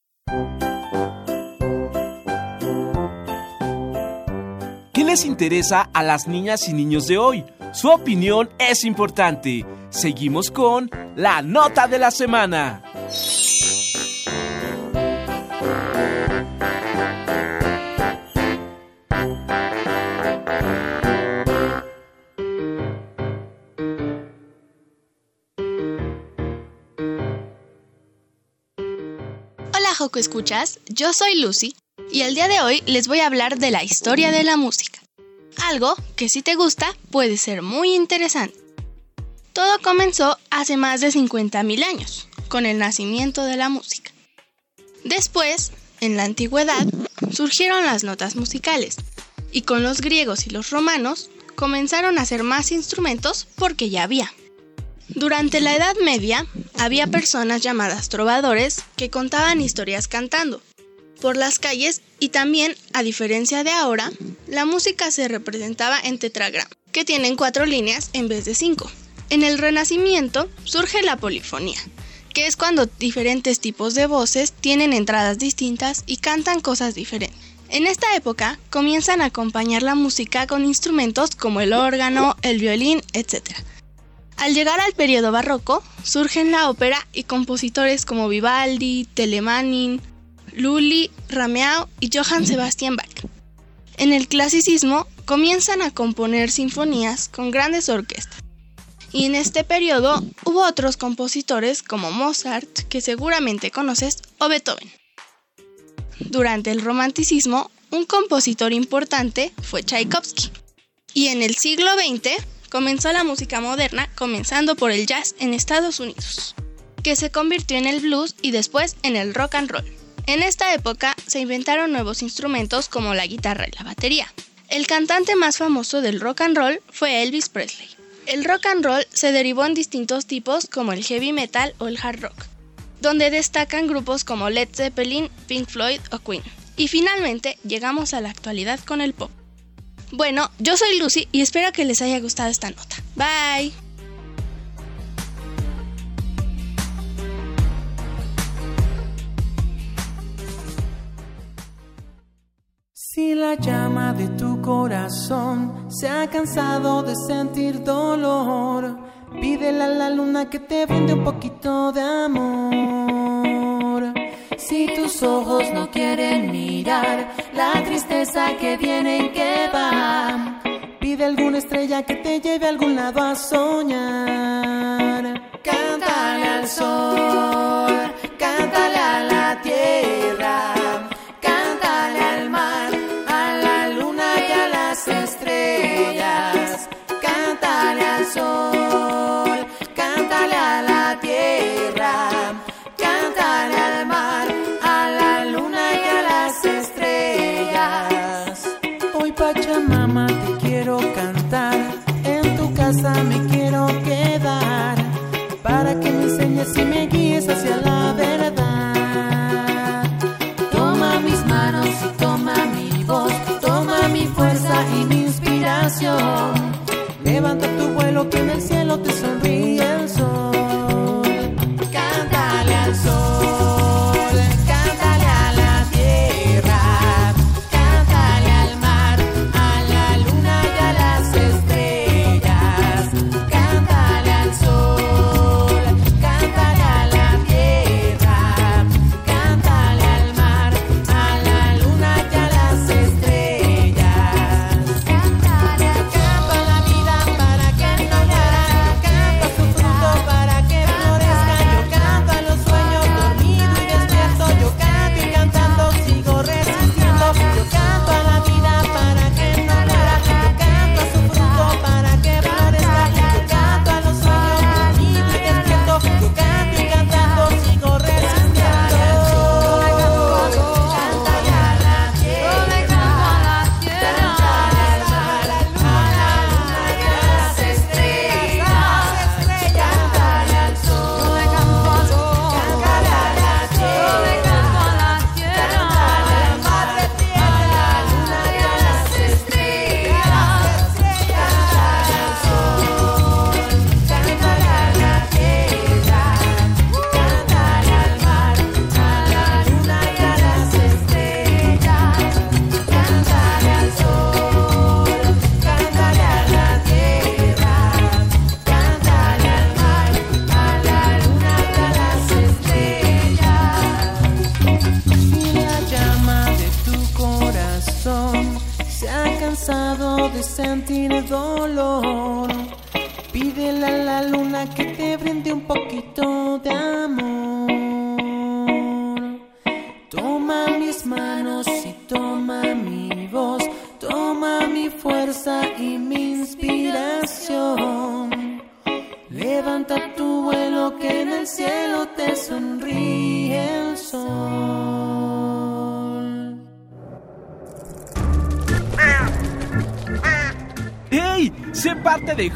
S3: les interesa a las niñas y niños de hoy? Su opinión es importante. Seguimos con la nota de la semana.
S13: Hola Joco Escuchas, yo soy Lucy y el día de hoy les voy a hablar de la historia de la música. Algo que si te gusta puede ser muy interesante. Todo comenzó hace más de 50.000 años, con el nacimiento de la música. Después, en la antigüedad, surgieron las notas musicales, y con los griegos y los romanos comenzaron a hacer más instrumentos porque ya había. Durante la Edad Media había personas llamadas trovadores que contaban historias cantando por las calles y también, a diferencia de ahora, la música se representaba en tetragrama, que tienen cuatro líneas en vez de cinco. En el Renacimiento surge la polifonía, que es cuando diferentes tipos de voces tienen entradas distintas y cantan cosas diferentes. En esta época comienzan a acompañar la música con instrumentos como el órgano, el violín, etc. Al llegar al periodo barroco, surgen la ópera y compositores como Vivaldi, Telemanin, Lully, Rameau y Johann Sebastian Bach. En el clasicismo comienzan a componer sinfonías con grandes orquestas. Y en este periodo hubo otros compositores como Mozart, que seguramente conoces, o Beethoven. Durante el romanticismo, un compositor importante fue Tchaikovsky. Y en el siglo XX comenzó la música moderna, comenzando por el jazz en Estados Unidos, que se convirtió en el blues y después en el rock and roll. En esta época se inventaron nuevos instrumentos como la guitarra y la batería. El cantante más famoso del rock and roll fue Elvis Presley. El rock and roll se derivó en distintos tipos como el heavy metal o el hard rock donde destacan grupos como Led Zeppelin, Pink Floyd o Queen. Y finalmente llegamos a la actualidad con el pop. Bueno, yo soy Lucy y espero que les haya gustado esta nota. Bye.
S14: Si la llama de tu corazón se ha cansado de sentir dolor, Pídele a la luna que te brinde un poquito de amor. Si tus ojos no quieren mirar la tristeza que viene y que va, pide alguna estrella que te lleve a algún lado a soñar. Cántale al sol, cántale a la tierra. Me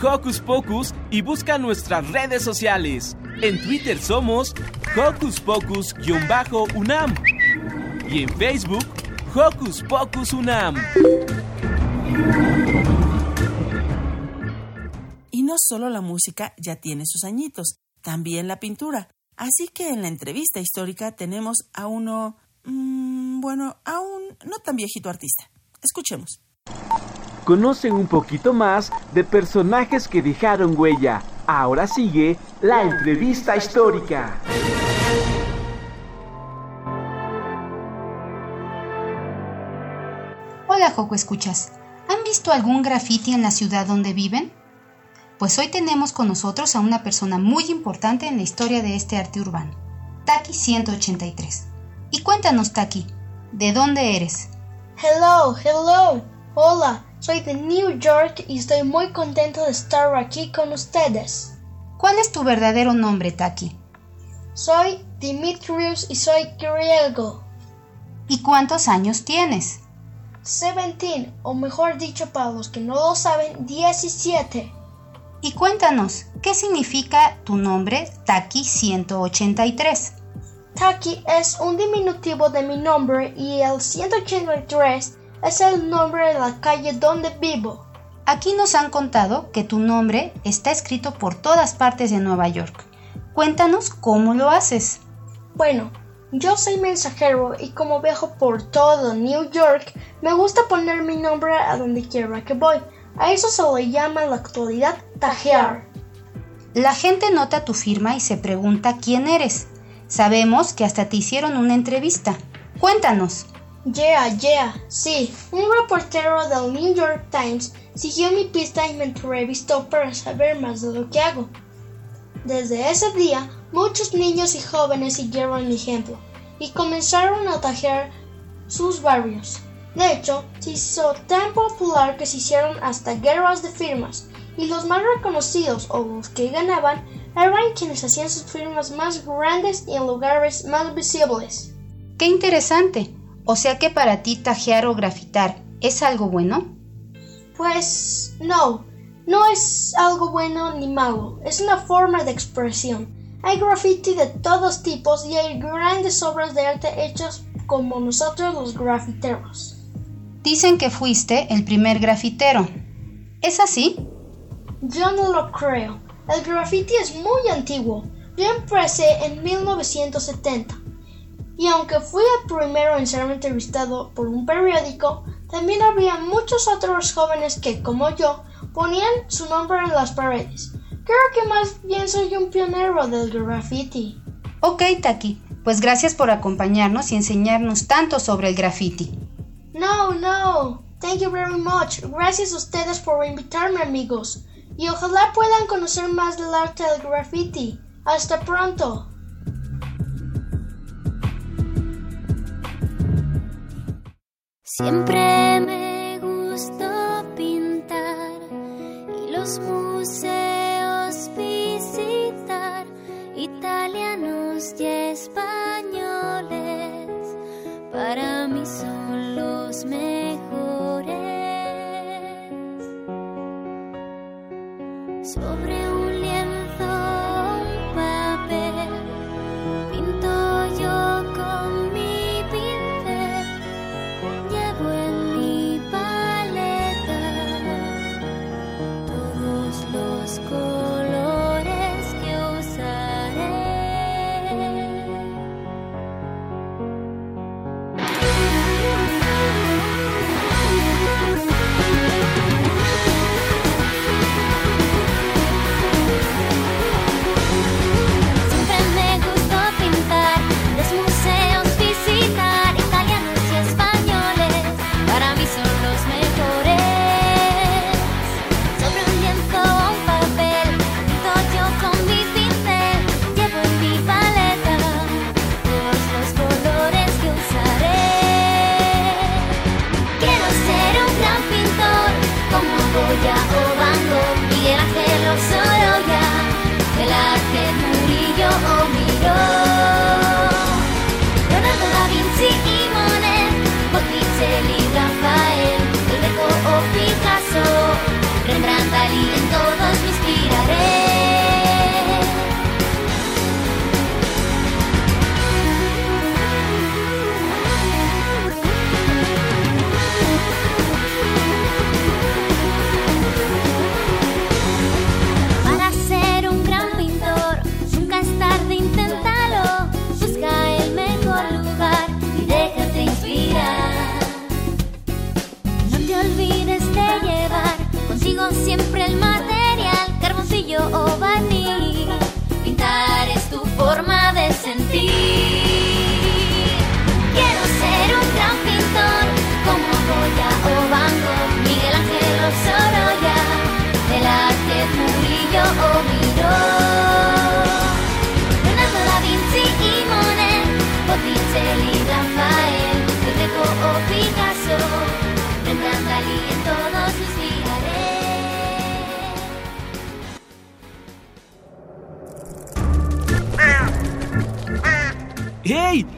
S3: Hocus Pocus y busca nuestras redes sociales. En Twitter somos Hocus Pocus-UNAM y en Facebook Hocus Pocus UNAM.
S1: Y no solo la música ya tiene sus añitos, también la pintura. Así que en la entrevista histórica tenemos a uno, mmm, bueno, a un no tan viejito artista. Escuchemos.
S4: Conocen un poquito más de personajes que dejaron huella. Ahora sigue la entrevista histórica.
S15: Hola, Joco Escuchas. ¿Han visto algún graffiti en la ciudad donde viven? Pues hoy tenemos con nosotros a una persona muy importante en la historia de este arte urbano, Taki 183. Y cuéntanos, Taki, ¿de dónde eres?
S16: Hello, hello. Hola, soy de New York y estoy muy contento de estar aquí con ustedes.
S15: ¿Cuál es tu verdadero nombre, Taki?
S16: Soy Dimitrius y soy griego.
S15: ¿Y cuántos años tienes?
S16: 17, o mejor dicho para los que no lo saben, 17.
S15: Y cuéntanos, ¿qué significa tu nombre Taki 183?
S16: Taki es un diminutivo de mi nombre y el 183 es el nombre de la calle donde vivo.
S15: Aquí nos han contado que tu nombre está escrito por todas partes de Nueva York. Cuéntanos cómo lo haces.
S16: Bueno, yo soy mensajero y como viajo por todo New York, me gusta poner mi nombre a donde quiera que voy. A eso se le llama en la actualidad tajear.
S15: La gente nota tu firma y se pregunta quién eres. Sabemos que hasta te hicieron una entrevista. Cuéntanos.
S16: Yeah, yeah, sí. Un reportero del New York Times siguió mi pista y me entrevistó para saber más de lo que hago. Desde ese día, muchos niños y jóvenes siguieron mi ejemplo y comenzaron a tajear sus barrios. De hecho, se hizo tan popular que se hicieron hasta guerras de firmas, y los más reconocidos o los que ganaban eran quienes hacían sus firmas más grandes y en lugares más visibles.
S15: ¡Qué interesante! O sea que para ti tajear o grafitar es algo bueno?
S16: Pues no, no es algo bueno ni malo, es una forma de expresión. Hay graffiti de todos tipos y hay grandes obras de arte hechas como nosotros los grafiteros.
S15: Dicen que fuiste el primer grafitero. ¿Es así?
S16: Yo no lo creo. El graffiti es muy antiguo. Yo empecé en 1970. Y aunque fui el primero en ser entrevistado por un periódico, también había muchos otros jóvenes que, como yo, ponían su nombre en las paredes. Creo que más bien soy un pionero del graffiti.
S15: Ok, Taki, pues gracias por acompañarnos y enseñarnos tanto sobre el graffiti.
S16: No, no. Thank you very much. Gracias a ustedes por invitarme, amigos. Y ojalá puedan conocer más del arte del graffiti. Hasta pronto.
S17: Siempre me gustó pintar y los museos visitar, italianos y españoles, para mí son los mejores. Sobre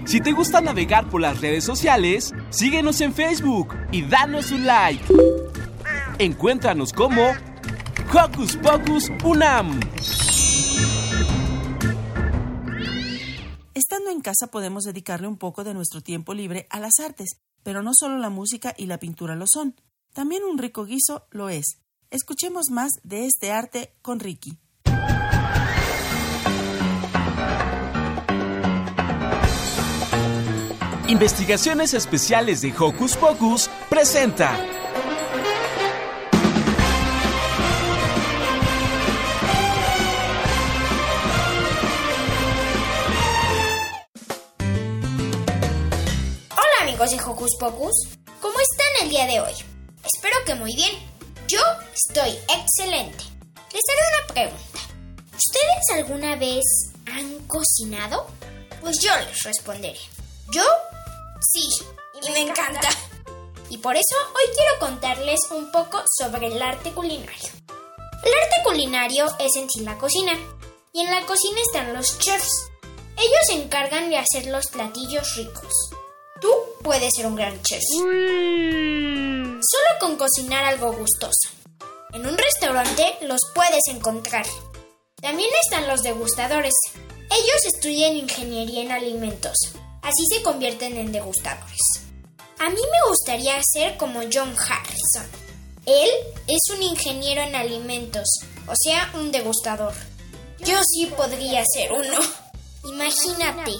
S3: Si te gusta navegar por las redes sociales, síguenos en Facebook y danos un like. Encuéntranos como Hocus Pocus Unam.
S1: Estando en casa podemos dedicarle un poco de nuestro tiempo libre a las artes, pero no solo la música y la pintura lo son, también un rico guiso lo es. Escuchemos más de este arte con Ricky.
S3: Investigaciones Especiales de Hocus Pocus presenta.
S18: Hola amigos de Hocus Pocus, ¿cómo están el día de hoy? Espero que muy bien. Yo estoy excelente. Les haré una pregunta. ¿Ustedes alguna vez han cocinado? Pues yo les responderé. Yo sí, y me encanta. Y por eso hoy quiero contarles un poco sobre el arte culinario. El arte culinario es en sí la cocina, y en la cocina están los chefs. Ellos se encargan de hacer los platillos ricos. Tú puedes ser un gran chef. Solo con cocinar algo gustoso. En un restaurante los puedes encontrar. También están los degustadores. Ellos estudian ingeniería en alimentos. Así se convierten en degustadores. A mí me gustaría ser como John Harrison. Él es un ingeniero en alimentos, o sea, un degustador. Yo sí podría ser uno. Imagínate,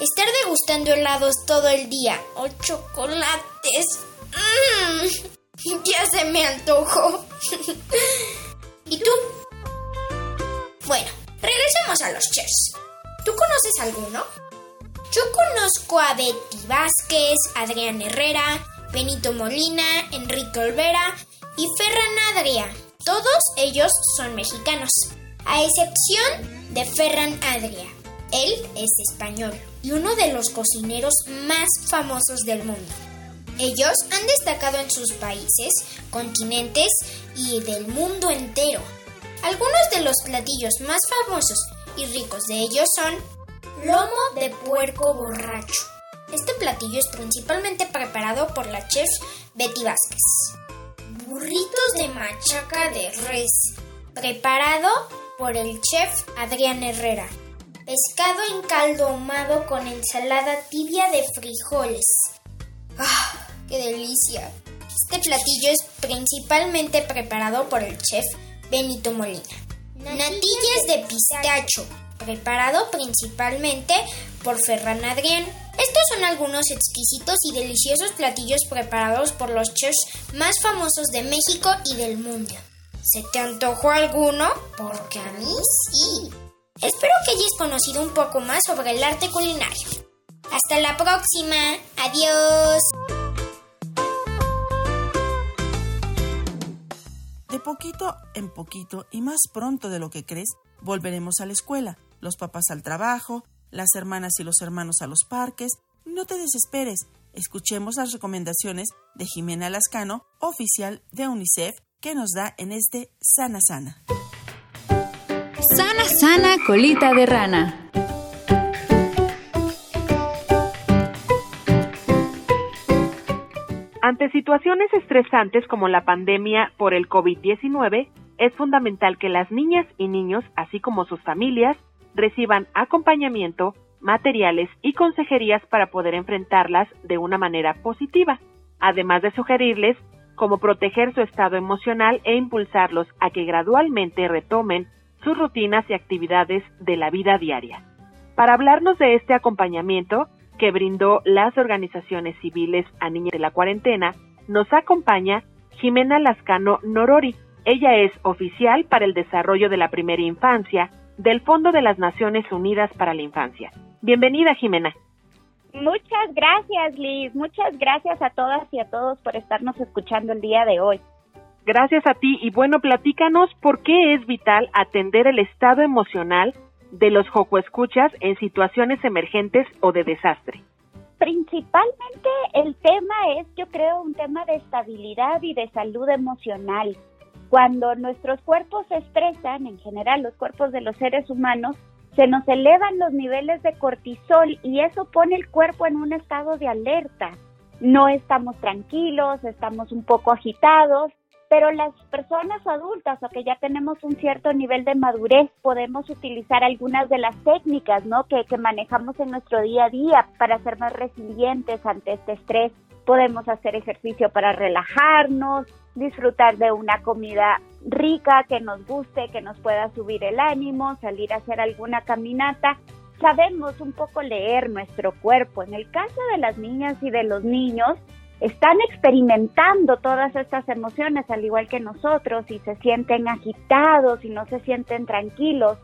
S18: estar degustando helados todo el día o chocolates. ¡Mmm! Ya se me antojó. ¿Y tú? Bueno, regresemos a los chefs. ¿Tú conoces alguno? Yo conozco a Betty Vázquez, Adrián Herrera, Benito Molina, Enrique Olvera y Ferran Adria. Todos ellos son mexicanos, a excepción de Ferran Adria. Él es español y uno de los cocineros más famosos del mundo. Ellos han destacado en sus países, continentes y del mundo entero. Algunos de los platillos más famosos y ricos de ellos son lomo de puerco borracho. Este platillo es principalmente preparado por la chef Betty Vázquez. Burritos de machaca de res, preparado por el chef Adrián Herrera. Pescado en caldo ahumado con ensalada tibia de frijoles. ¡Ah! ¡Qué delicia! Este platillo es principalmente preparado por el chef Benito Molina. Natillas de pistacho, preparado principalmente por Ferran Adrián. Estos son algunos exquisitos y deliciosos platillos preparados por los chefs más famosos de México y del mundo. ¿Se te antojó alguno? Porque a mí sí. Espero que hayas conocido un poco más sobre el arte culinario. Hasta la próxima. Adiós.
S1: De poquito en poquito y más pronto de lo que crees, volveremos a la escuela, los papás al trabajo, las hermanas y los hermanos a los parques. No te desesperes, escuchemos las recomendaciones de Jimena Lascano, oficial de UNICEF, que nos da en este Sana Sana.
S19: Sana, sana, colita de rana.
S20: Ante situaciones estresantes como la pandemia por el COVID-19, es fundamental que las niñas y niños, así como sus familias, reciban acompañamiento, materiales y consejerías para poder enfrentarlas de una manera positiva, además de sugerirles cómo proteger su estado emocional e impulsarlos a que gradualmente retomen sus rutinas y actividades de la vida diaria. Para hablarnos de este acompañamiento que brindó las organizaciones civiles a niñas de la cuarentena, nos acompaña Jimena Lascano Norori, Ella es oficial para el desarrollo de la primera infancia del Fondo de las Naciones Unidas para la Infancia. Bienvenida, Jimena.
S21: Muchas gracias, Liz. Muchas gracias a todas y a todos por estarnos escuchando el día de hoy.
S20: Gracias a ti y bueno, platícanos por qué es vital atender el estado emocional de los jocoescuchas en situaciones emergentes o de desastre.
S21: Principalmente el tema es, yo creo, un tema de estabilidad y de salud emocional. Cuando nuestros cuerpos se estresan, en general los cuerpos de los seres humanos, se nos elevan los niveles de cortisol y eso pone el cuerpo en un estado de alerta. No estamos tranquilos, estamos un poco agitados pero las personas adultas o que ya tenemos un cierto nivel de madurez podemos utilizar algunas de las técnicas ¿no? que, que manejamos en nuestro día a día para ser más resilientes ante este estrés. Podemos hacer ejercicio para relajarnos, disfrutar de una comida rica que nos guste, que nos pueda subir el ánimo, salir a hacer alguna caminata. Sabemos un poco leer nuestro cuerpo. En el caso de las niñas y de los niños, están experimentando todas estas emociones al igual que nosotros y se sienten agitados y no se sienten tranquilos,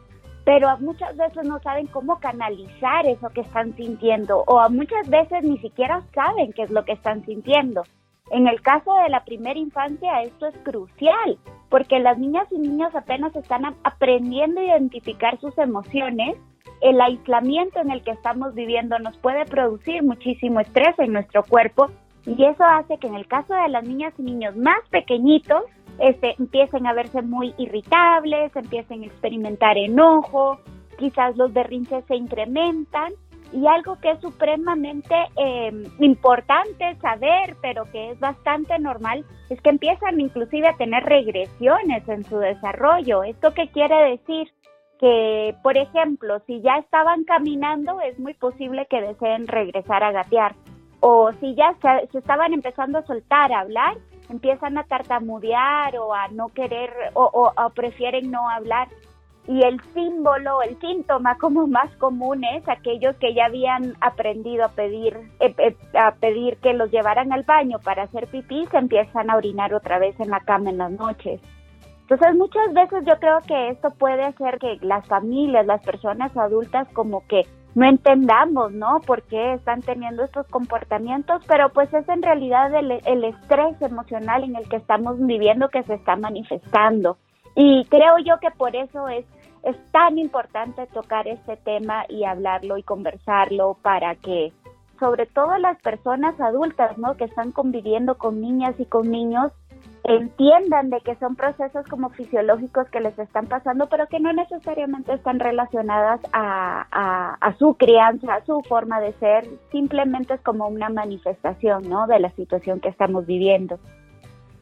S21: pero muchas veces no saben cómo canalizar eso que están sintiendo o muchas veces ni siquiera saben qué es lo que están sintiendo. En el caso de la primera infancia esto es crucial porque las niñas y niños apenas están aprendiendo a identificar sus emociones. El aislamiento en el que estamos viviendo nos puede producir muchísimo estrés en nuestro cuerpo y eso hace que en el caso de las niñas y niños más pequeñitos, este, empiecen a verse muy irritables, empiecen a experimentar enojo, quizás los berrinches se incrementan y algo que es supremamente em, importante saber, pero que es bastante normal, es que empiezan inclusive a tener regresiones en su desarrollo. ¿Esto qué quiere decir? Que, por ejemplo, si ya estaban caminando, es muy posible que deseen regresar a gatear o si ya se, estaban empezando a soltar, a hablar, empiezan a tartamudear o a no querer o, prefieren no hablar. Y el símbolo, el síntoma como más común es aquellos que ya habían aprendido a pedir, eh, eh, a pedir que los llevaran al baño para hacer pipí, se empiezan a orinar otra vez en la cama en las noches. Entonces muchas veces yo creo que esto puede hacer que las familias, las personas adultas como que no entendamos, ¿no? Por qué están teniendo estos comportamientos, pero pues es en realidad el, el estrés emocional en el que estamos viviendo que se está manifestando. Y creo yo que por eso es, es tan importante tocar este tema y hablarlo y conversarlo para que sobre todo las personas adultas, ¿no? Que están conviviendo con niñas y con niños, entiendan de que son procesos como fisiológicos que les están pasando, pero que no necesariamente están relacionadas a, a, su crianza, a su forma de ser, simplemente es como una manifestación, ¿no? De la situación que estamos viviendo.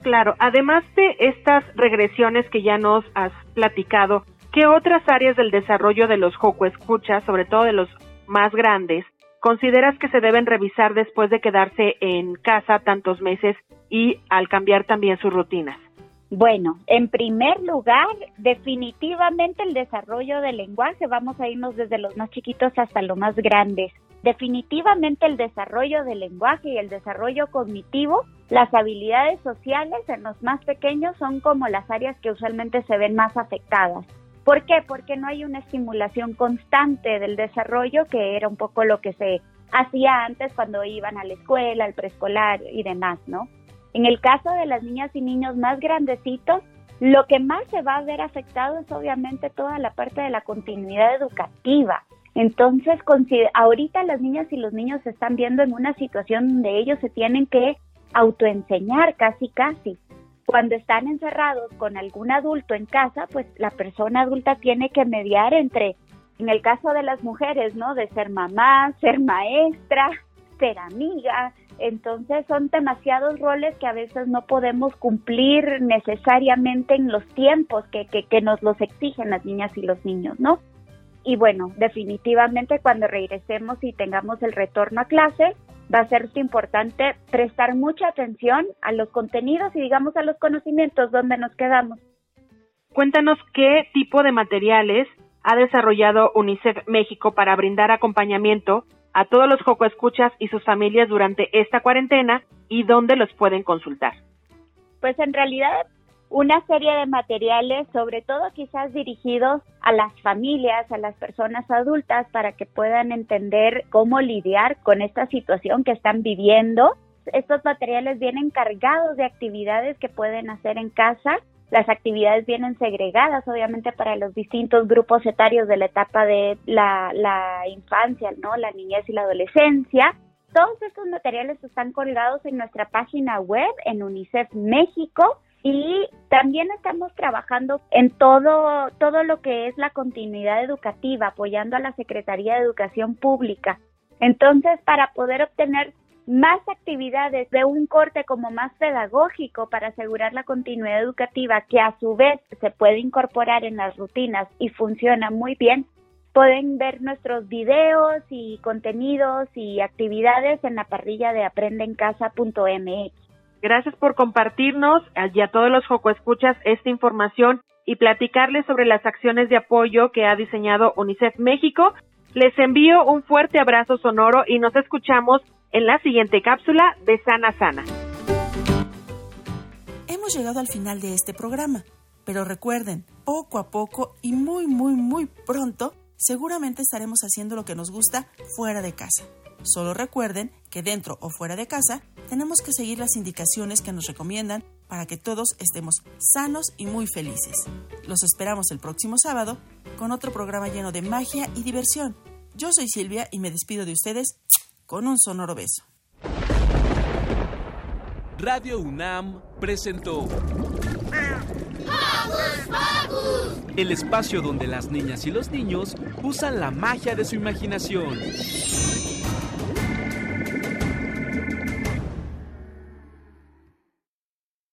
S20: Claro, además de estas regresiones que ya nos has platicado, ¿qué otras áreas del desarrollo de los Joco escuchas, sobre todo de los más grandes, consideras que se deben revisar después de quedarse en casa tantos meses y al cambiar también sus rutinas?
S21: Bueno, en primer lugar, definitivamente el desarrollo del lenguaje, vamos a irnos desde los más chiquitos hasta los más grandes. Definitivamente el desarrollo del lenguaje y el desarrollo cognitivo, las habilidades sociales en los más pequeños son como las áreas que usualmente se ven más afectadas. ¿Por qué? Porque no hay una estimulación constante del desarrollo, que era un poco lo que se hacía antes cuando iban a la escuela, al preescolar y demás, ¿no? En el caso de las niñas y niños más grandecitos, lo que más se va a ver afectado es obviamente toda la parte de la continuidad educativa. Entonces, ahorita las niñas y los niños se están viendo en una situación donde ellos se tienen que autoenseñar casi casi cuando están encerrados con algún adulto en casa, pues la persona adulta tiene que mediar entre, en el caso de las mujeres, ¿no? De ser mamá, ser maestra, ser amiga. Entonces son demasiados roles que a veces no podemos cumplir necesariamente en los tiempos que, que, que nos los exigen las niñas y los niños, ¿no? Y bueno, definitivamente cuando regresemos y tengamos el retorno a clase, va a ser importante prestar mucha atención a los contenidos y digamos a los conocimientos donde nos quedamos.
S20: Cuéntanos qué tipo de materiales ha desarrollado UNICEF México para brindar acompañamiento a todos los Joco Escuchas y sus familias durante esta cuarentena y dónde los pueden consultar.
S21: Pues en realidad una serie de materiales, sobre todo quizás dirigidos a las familias, a las personas adultas, para que puedan entender cómo lidiar con esta situación que están viviendo. Estos materiales vienen cargados de actividades que pueden hacer en casa. Las actividades vienen segregadas, obviamente, para los distintos grupos etarios de la etapa de la, infancia, ¿no? La niñez y la adolescencia. Todos estos materiales están colgados en nuestra página web en UNICEF México y también estamos trabajando en todo, todo lo que es la continuidad educativa, apoyando a la Secretaría de Educación Pública. Entonces, para poder obtener más actividades de un corte como más pedagógico para asegurar la continuidad educativa que a su vez se puede incorporar en las rutinas y funciona muy bien, pueden ver nuestros videos y contenidos y actividades en la parrilla de aprendencasa.mx.
S20: Gracias por compartirnos y a todos los Joco Escuchas esta información y platicarles sobre las acciones de apoyo que ha diseñado UNICEF México. Les envío un fuerte abrazo sonoro y nos escuchamos en la siguiente cápsula de Sana Sana.
S1: Hemos llegado al final de este programa, pero recuerden, poco a poco y muy, muy, muy pronto, seguramente estaremos haciendo lo que nos gusta fuera de casa. Solo recuerden que dentro o fuera de casa tenemos que seguir las indicaciones que nos recomiendan para que todos estemos sanos y muy felices. Los esperamos el próximo sábado con otro programa lleno de magia y diversión. Yo soy Silvia y me despido de ustedes con un sonoro beso.
S3: Radio UNAM presentó el espacio donde las niñas y los niños usan la magia de su imaginación.